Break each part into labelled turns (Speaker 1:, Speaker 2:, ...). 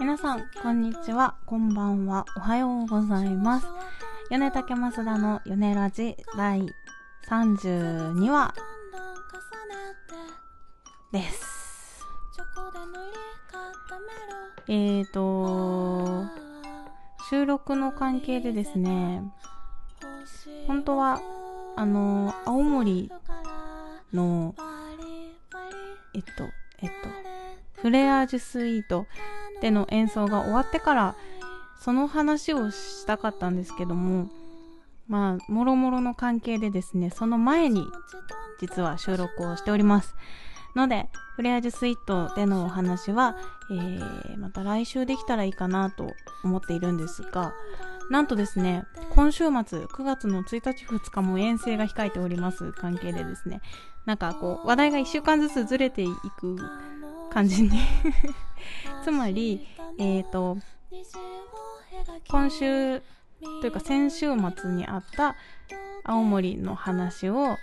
Speaker 1: 皆さん、こんにちは、こんばんは、おはようございます。米竹増田の米ラジ第32話です。えーと、収録の関係でですね、本当は、あの、青森の、えっと、えっと、フレアージュスイートでの演奏が終わってから、その話をしたかったんですけども、まあ、もろもろの関係でですね、その前に、実は収録をしております。ので、フレアージュスイートでのお話は、えー、また来週できたらいいかなと思っているんですが、なんとですね、今週末、9月の1日2日も遠征が控えております関係でですね、なんかこう、話題が1週間ずつずれていく感じに つまり、えっ、ー、と、今週というか先週末にあった青森の話を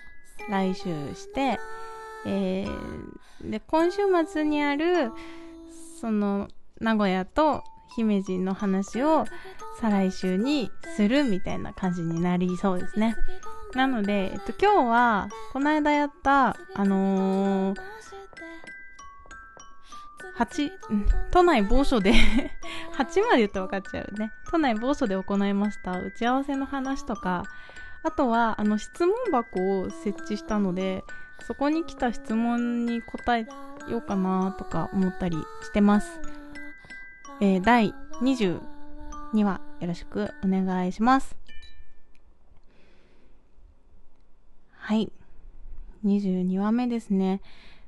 Speaker 1: 来週して、えー、で、今週末にある、その、名古屋と姫路の話を再来週にするみたいな感じになりそうですね。なので、えっと、今日は、この間やった、あのー、8、都内某所で 8まで言うと分かっちゃうね。都内某所で行いました打ち合わせの話とか、あとは、あの、質問箱を設置したので、そこに来た質問に答えようかなとか思ったりしてます。えー、第22話よろしくお願いします。はい。22話目ですね。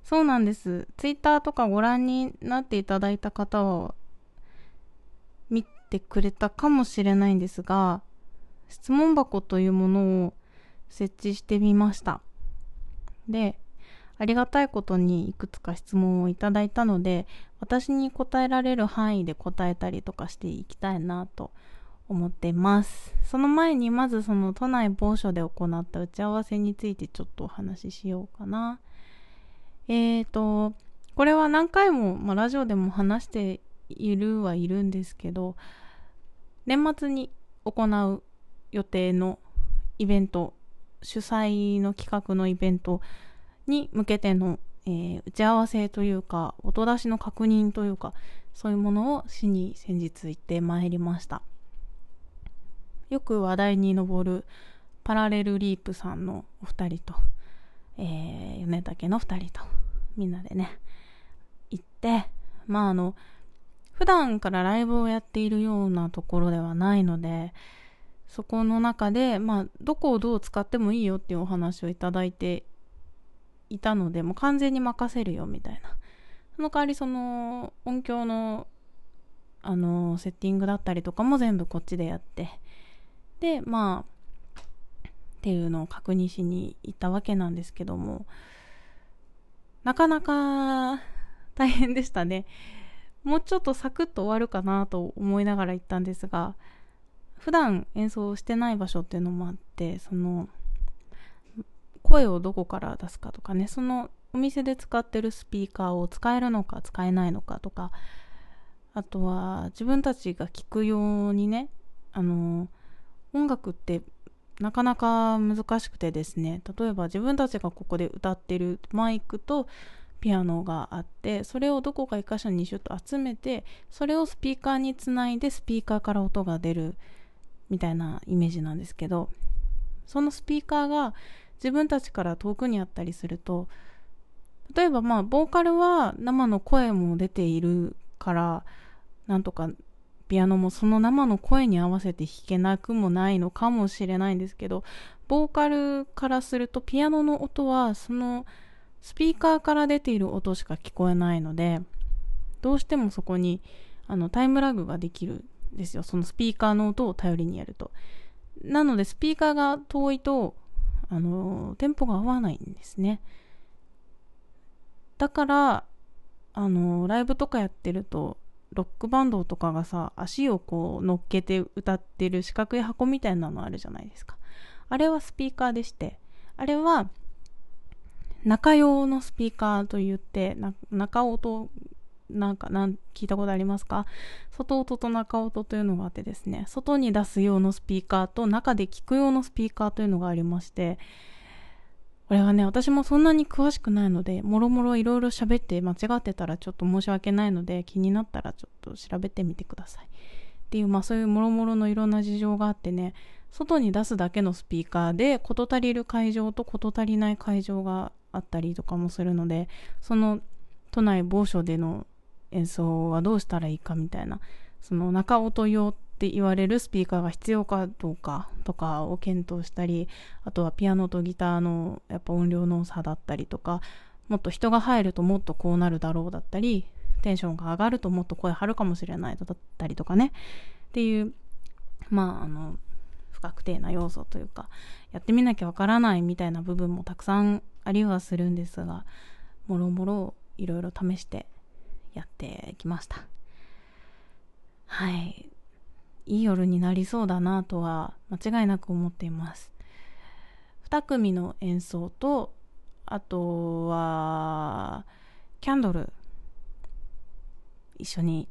Speaker 1: そうなんです。ツイッターとかご覧になっていただいた方は、見てくれたかもしれないんですが、質問箱というものを設置してみました。で、ありがたいことにいくつか質問をいただいたので、私に答えられる範囲で答えたりとかしていきたいなと思ってます。その前にまずその都内某所で行った打ち合わせについてちょっとお話ししようかな。えーと、これは何回も、まあ、ラジオでも話しているはいるんですけど、年末に行う予定のイベント、主催の企画のイベントに向けての、えー打ち合わせというか、音出しの確認というか、そういうものをしに先日行ってまいりました。よく話題に上るパラレルリープさんのお二人と、えー、米竹の二人と、みんなでね、行って、まああの、普段からライブをやっているようなところではないので、そこの中で、まあ、どこをどう使ってもいいよっていうお話をいただいていたので、もう完全に任せるよみたいな。その代わりその音響の、あの、セッティングだったりとかも全部こっちでやって、で、まあ、っていうのを確認しに行ったわけなんですけども、なかなか大変でしたね。もうちょっとサクッと終わるかなと思いながら行ったんですが、普段演奏してない場所っていうのもあって、その、声をどこから出すかとかね、そのお店で使ってるスピーカーを使えるのか使えないのかとか、あとは自分たちが聴くようにね、あの、音楽ってなかなか難しくてですね、例えば自分たちがここで歌ってるマイクとピアノがあって、それをどこか一箇所にシュッと集めて、それをスピーカーにつないでスピーカーから音が出るみたいなイメージなんですけど、そのスピーカーが自分たちから遠くにあったりすると、例えばまあ、ボーカルは生の声も出ているから、なんとかピアノもその生の声に合わせて弾けなくもないのかもしれないんですけど、ボーカルからするとピアノの音はそのスピーカーから出ている音しか聞こえないので、どうしてもそこにあのタイムラグができるんですよ。そのスピーカーの音を頼りにやると。なのでスピーカーが遠いと、あの、テンポが合わないんですね。だから、あの、ライブとかやってると、ロックバンドとかがさ、足をこう乗っけて歌ってる四角い箱みたいなのあるじゃないですか。あれはスピーカーでして、あれは中用のスピーカーと言って、な中音なんかなん聞いたことありますか？外音と中音というのがあってですね外に出す用のスピーカーと中で聞く用のスピーカーというのがありましてこれはね私もそんなに詳しくないのでもろもろいろいろ喋って間違ってたらちょっと申し訳ないので気になったらちょっと調べてみてください。っていうまあそういうもろもろのいろんな事情があってね外に出すだけのスピーカーで事足りる会場と事足りない会場があったりとかもするのでその都内某所での演奏はどうしたらいいかみたいなその中音用って言われるスピーカーが必要かどうかとかを検討したりあとはピアノとギターのやっぱ音量の差だったりとかもっと人が入るともっとこうなるだろうだったりテンションが上がるともっと声張るかもしれないだったりとかね。っていうまああの不確定な要素というかやってみなきゃわからないみたいな部分もたくさんありはするんですがもろもろいろいろ試してやってきました。はい。いい夜になりそうだなとは間違いなく思っています。2組の演奏とあとはキャンドル一緒に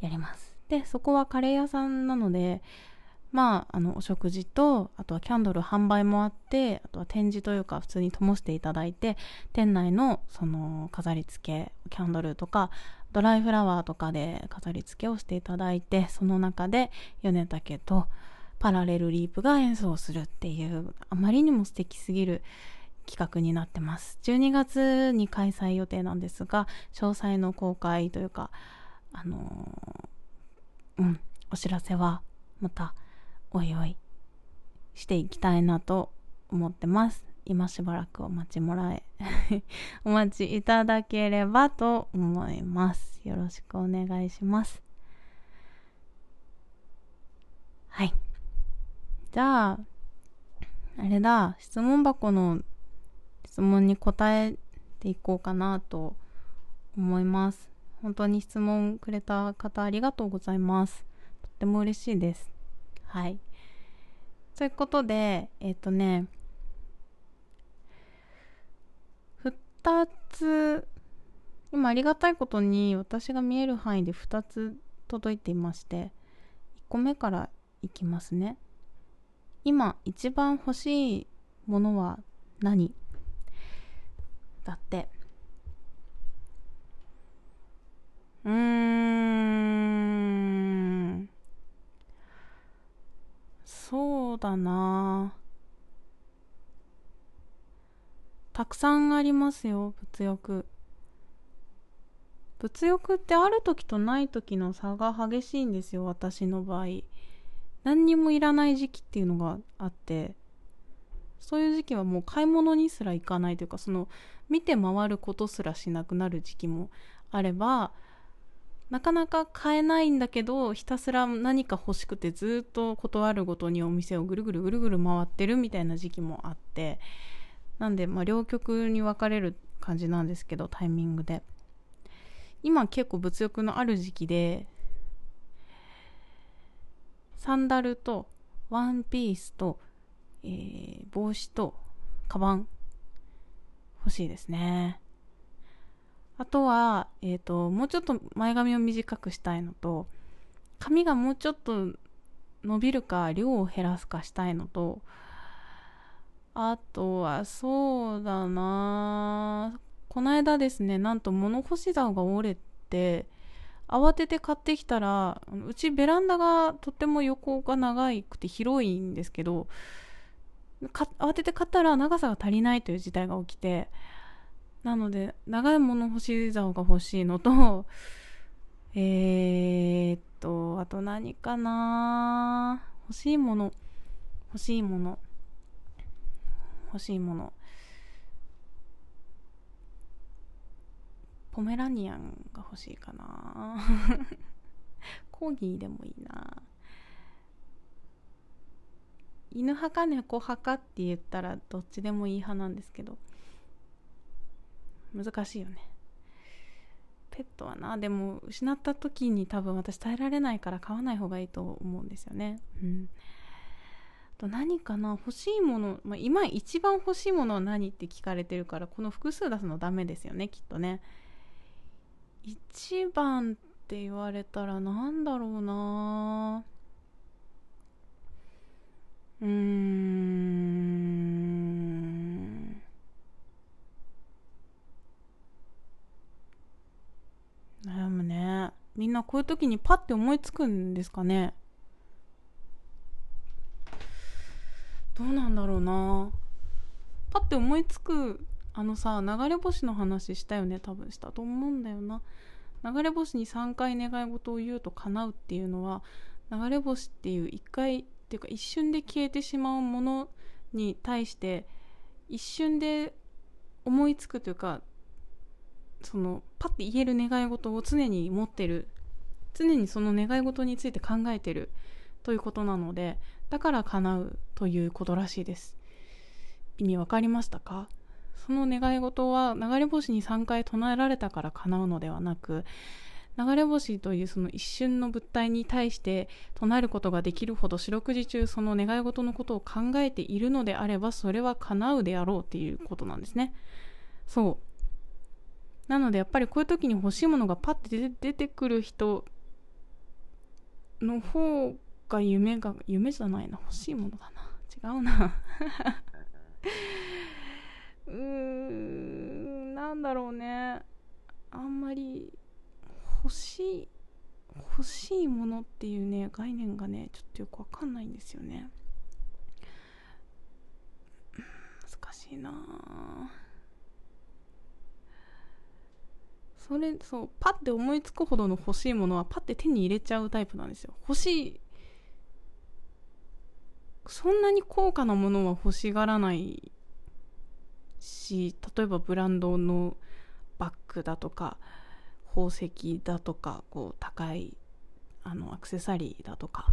Speaker 1: やります。でそこはカレー屋さんなのでまあ、あのお食事とあとはキャンドル販売もあってあとは展示というか普通に灯していただいて店内のその飾り付けキャンドルとかドライフラワーとかで飾り付けをしていただいてその中で米竹とパラレルリープが演奏するっていうあまりにも素敵すぎる企画になってます。12月に開催予定なんですが詳細の公開というかあのー、うんお知らせはまたおいおいしていきたいなと思ってます。今しばらくお待ちもらえ お待ちいただければと思います。よろしくお願いします。はい。じゃああれだ。質問箱の質問に答えていこうかなと思います。本当に質問くれた方ありがとうございます。とっても嬉しいです。はい。ということで、えっ、ー、とね、2つ、今ありがたいことに私が見える範囲で2つ届いていまして、1個目からいきますね。今一番欲しいものは何？だって。うーん。そうだなたくさんありますよ物欲。物欲ってある時とない時の差が激しいんですよ私の場合。何にもいらない時期っていうのがあって。そういう時期はもう買い物にすら行かないというかその見て回ることすらしなくなる時期もあればなかなか買えないんだけどひたすら何か欲しくてずっと断るごとにお店をぐるぐるぐるぐる回ってるみたいな時期もあって。なんでまあ両極に分かれる感じなんですけどタイミングで。今結構物欲のある時期でサンダルとワンピースと、えー、帽子とカバン欲しいですね。あとは、えっ、ー、と、もうちょっと前髪を短くしたいのと、髪がもうちょっと伸びるか、量を減らすかしたいのと、あとは、そうだな。この間ですね、なんと物干し竿が折れて、慌てて買ってきたら、うちベランダがとっても横が長くて広いんですけど、慌てて買ったら長さが足りないという事態が起きて、なので長い物干し竿が欲しいのと えー、っとあと何かな。欲しいもの欲しいもの。欲しいもの。ポメラニアンが欲しいかな。コーギーでもいいな。犬派か猫派かって言ったらどっちでもいい派なんですけど難しいよね。ペットはな。でも失った時に多分私耐えられないから飼わない方がいいと思うんですよね。うん。と何かな欲しいもの、まあ、今一番欲しいものは何って聞かれてるからこの複数出すのダメですよねきっとね。一番って言われたらなんだろうな。うん。悩むね。みんなこういう時にパッて思いつくんですかね。どうなんだろうな。パッて思いつくあのさ流れ星の話したよね多分したと思うんだよな。流れ星に3回願い事を言うと叶うっていうのは流れ星っていう1回っていうか一瞬で消えてしまうものに対して一瞬で思いつくというかそのパッて言える願い事を常に持ってる。常にその願い事について考えてるということなのでだから叶うということらしいです。意味わかりましたか？その願い事は流れ星に3回唱えられたから叶うのではなく流れ星というその一瞬の物体に対して唱えることができるほど四六時中その願い事のことを考えているのであればそれは叶うであろうっていうことなんですね。そう。なのでやっぱりこういう時に欲しいものがパッて出てくる人の方が夢が夢じゃないな。欲しいものだな。違うな。うーんなんだろうね。あんまり欲しい欲しいものっていうね概念がねちょっとよくわかんないんですよね。難しいな。それそうパッて思いつくほどの欲しいものはパッて手に入れちゃうタイプなんですよ。欲しいそんなに高価なものは欲しがらないし例えばブランドのバッグだとか宝石だとかこう高いあのアクセサリーだとか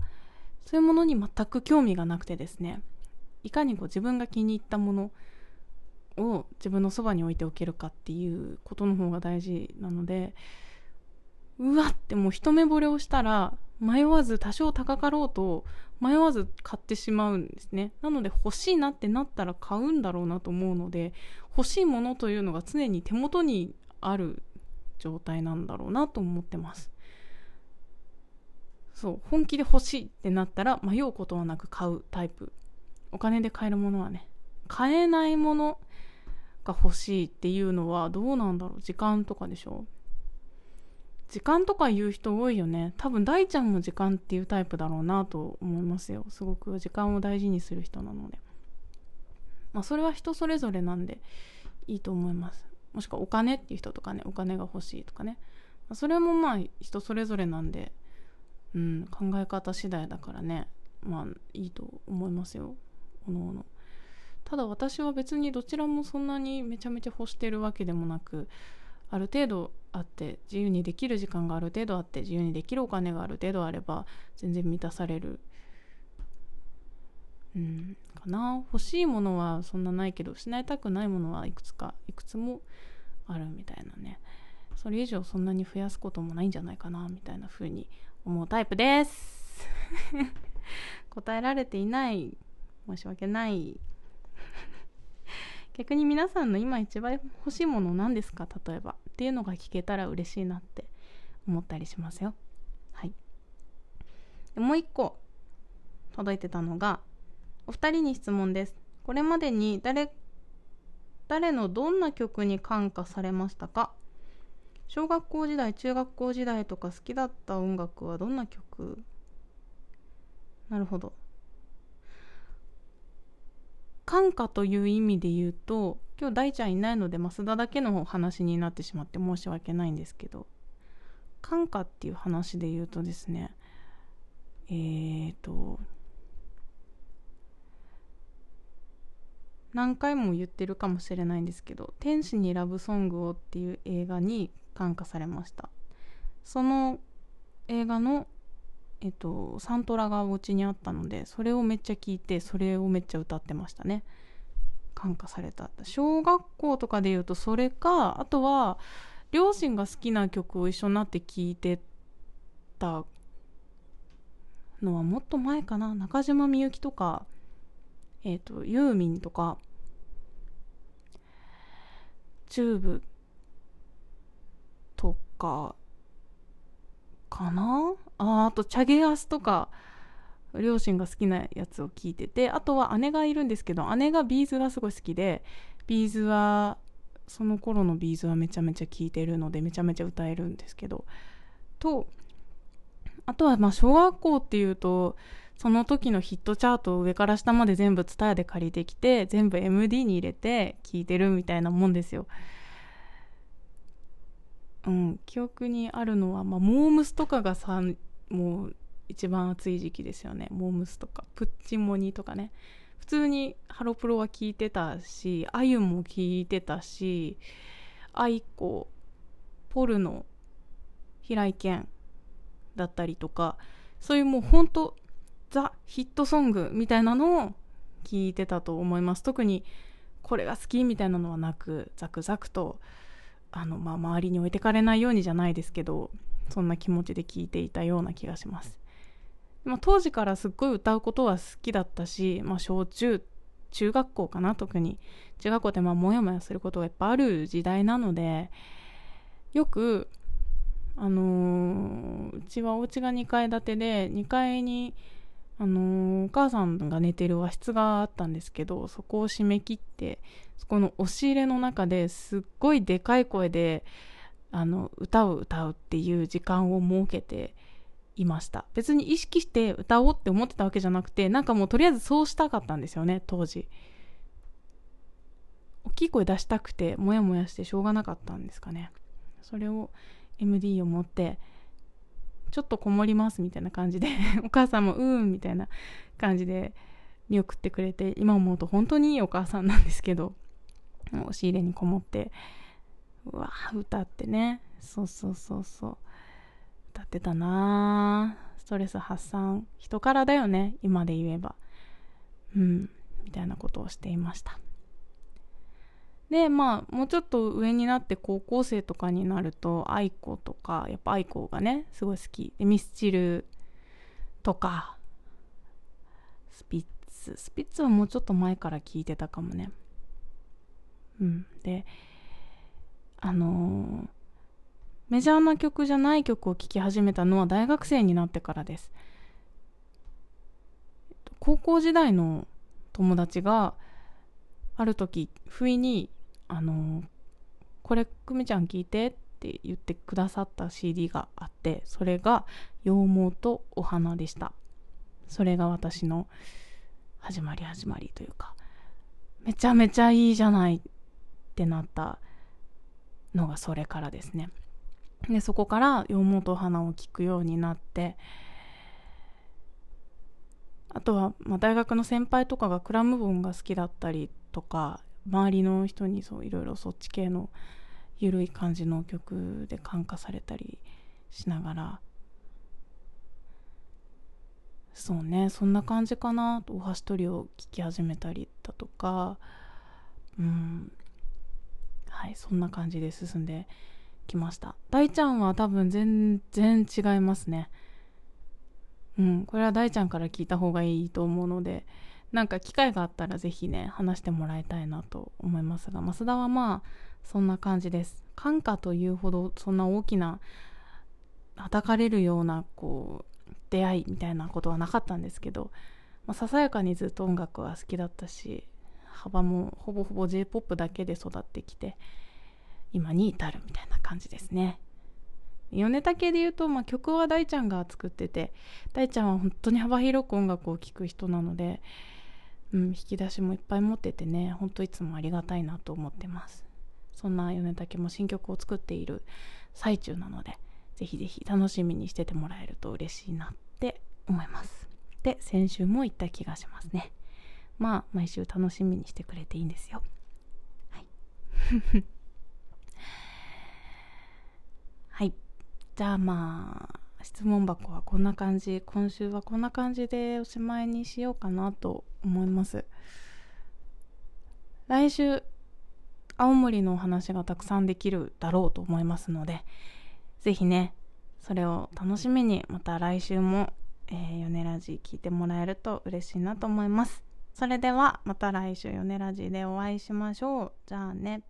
Speaker 1: そういうものに全く興味がなくてですね。いかにこう自分が気に入ったものを自分のそばに置いておけるかっていうことの方が大事なのでうわってもう一目惚れをしたら迷わず多少高かろうと迷わず買ってしまうんですね。なので欲しいなってなったら買うんだろうなと思うので欲しいものというのが常に手元にある状態なんだろうなと思ってます。そう本気で欲しいってなったら迷うことはなく買うタイプ。お金で買えるものはね買えないものが欲しいっていうのはどうなんだろう。時間とかでしょ。時間とか言う人多いよね。多分大ちゃんも時間っていうタイプだろうなと思いますよ。すごく時間を大事にする人なので。まあそれは人それぞれなんでいいと思います。もしくはお金っていう人とかねお金が欲しいとかね、まあ、それもまあ人それぞれなんでうん考え方次第だからね。まあいいと思いますよ。おのおの。ただ私は別にどちらもそんなにめちゃめちゃ欲してるわけでもなくある程度あって自由にできる時間がある程度あって自由にできるお金がある程度あれば全然満たされる。うんかな。欲しいものはそんなないけど失いたくないものはいくつかいくつもあるみたいなね。それ以上そんなに増やすこともないんじゃないかなみたいな風に思うタイプです。答えられていない申し訳ない逆に皆さんの今一番欲しいもの何ですか？例えば。っていうのが聞けたら嬉しいなって思ったりしますよ。はい。でもう一個届いてたのがお二人に質問です。これまでに誰誰のどんな曲に感化されましたか？小学校時代中学校時代とか好きだった音楽はどんな曲？なるほど。感化という意味で言うと今日大ちゃんいないので増田だけの話になってしまって申し訳ないんですけど感化っていう話で言うとですねえーと何回も言ってるかもしれないんですけど「天使にラブソングを」っていう映画に感化されました。その映画のえっと、サントラがお家にあったのでそれをめっちゃ聞いてそれをめっちゃ歌ってましたね。感化された。小学校とかで言うとそれかあとは両親が好きな曲を一緒になって聴いてたのはもっと前かな。中島みゆきとかえっ、とユーミンとかチューブとかかな？ああとチャゲアスとか両親が好きなやつを聞いててあとは姉がいるんですけど姉が B'z がすごい好きで B'z はその頃の B'z はめちゃめちゃ聴いてるのでめちゃめちゃ歌えるんですけどとあとはまあ小学校っていうとその時のヒットチャートを上から下まで全部 TSUTAYA で借りてきて全部 MD に入れて聴いてるみたいなもんですよ。うん、記憶にあるのは、まあ、モームスとかがさもう一番暑い時期ですよね。モームスとかプッチモニとかね。普通にハロプロは聞いてたしあゆも聞いてたしあいこポルノ平井堅だったりとかそういうもうほんとザ・ヒットソングみたいなのを聞いてたと思います。特にこれが好きみたいなのはなくザクザクとあの、まあ、周りに置いてかれないようにじゃないですけどそんな気持ちで聞いていたような気がします。まあ、当時からすっごい歌うことは好きだったし、まあ、小中中学校かな特に。中学校ってまあモヤモヤすることがいっぱいある時代なのでよくあのー、うちはお家が2階建てで2階にあのー、お母さんが寝てる和室があったんですけどそこを閉め切ってそこの押し入れの中ですっごいでかい声であの歌を歌うっていう時間を設けていました。別に意識して歌おうって思ってたわけじゃなくてなんかもうとりあえずそうしたかったんですよね当時。大きい声出したくてモヤモヤしてしょうがなかったんですかね。それを MD を持ってちょっとこもりますみたいな感じで お母さんもうーんみたいな感じで見送ってくれて今思うと本当にいいお母さんなんですけど押し入れにこもってうわ歌ってね。そうそうそうそう。歌ってたなストレス発散。人からだよね今で言えば。うん。みたいなことをしていました。でまあもうちょっと上になって高校生とかになると愛子とかやっぱ愛子がねすごい好き。でミスチルとかスピッツ。スピッツはもうちょっと前から聞いてたかもね。うん。であのーメジャーな曲じゃない曲を聴き始めたのは大学生になってからです。高校時代の友達がある時不意に「あのこれ久美ちゃん聴いて」って言ってくださった CD があってそれが「羊毛とお花」でした。それが私の始まり始まりというかめちゃめちゃいいじゃないってなったのがそれからですね。でそこから羊毛とお花を聞くようになってあとは、まあ、大学の先輩とかがクラムボンが好きだったりとか周りの人にそういろいろそっち系の緩い感じの曲で感化されたりしながら。そうねそんな感じかな大橋トリを聴き始めたりだとか。うん。はいそんな感じで進んできました。大ちゃんは多分全然違いますね。うんこれは大ちゃんから聞いた方がいいと思うので。なんか機会があったら是非ね話してもらいたいなと思いますが増田はまあそんな感じです感化というほどそんな大きな叩かれるようなこう出会いみたいなことはなかったんですけど、まあ、ささやかにずっと音楽は好きだったし幅もほぼほぼ j p o p だけで育ってきて今に至るみたいな感じですね。米竹で言うと、まあ、曲は大ちゃんが作ってて大ちゃんは本当に幅広く音楽を聴く人なので、うん、引き出しもいっぱい持っててね本当いつもありがたいなと思ってます。そんな米竹も新曲を作っている最中なのでぜひぜひ楽しみにしててもらえると嬉しいなって思います。で先週も言った気がしますね。まあ毎週楽しみにしてくれていいんですよ。はい。はい。じゃあまあ質問箱はこんな感じ今週はこんな感じでおしまいにしようかなと思います。来週青森のお話がたくさんできるだろうと思いますので是非ねそれを楽しみにまた来週も、えー、米ラジ聞いてもらえると嬉しいなと思います。それではまた来週米ラジでお会いしましょう。じゃあね。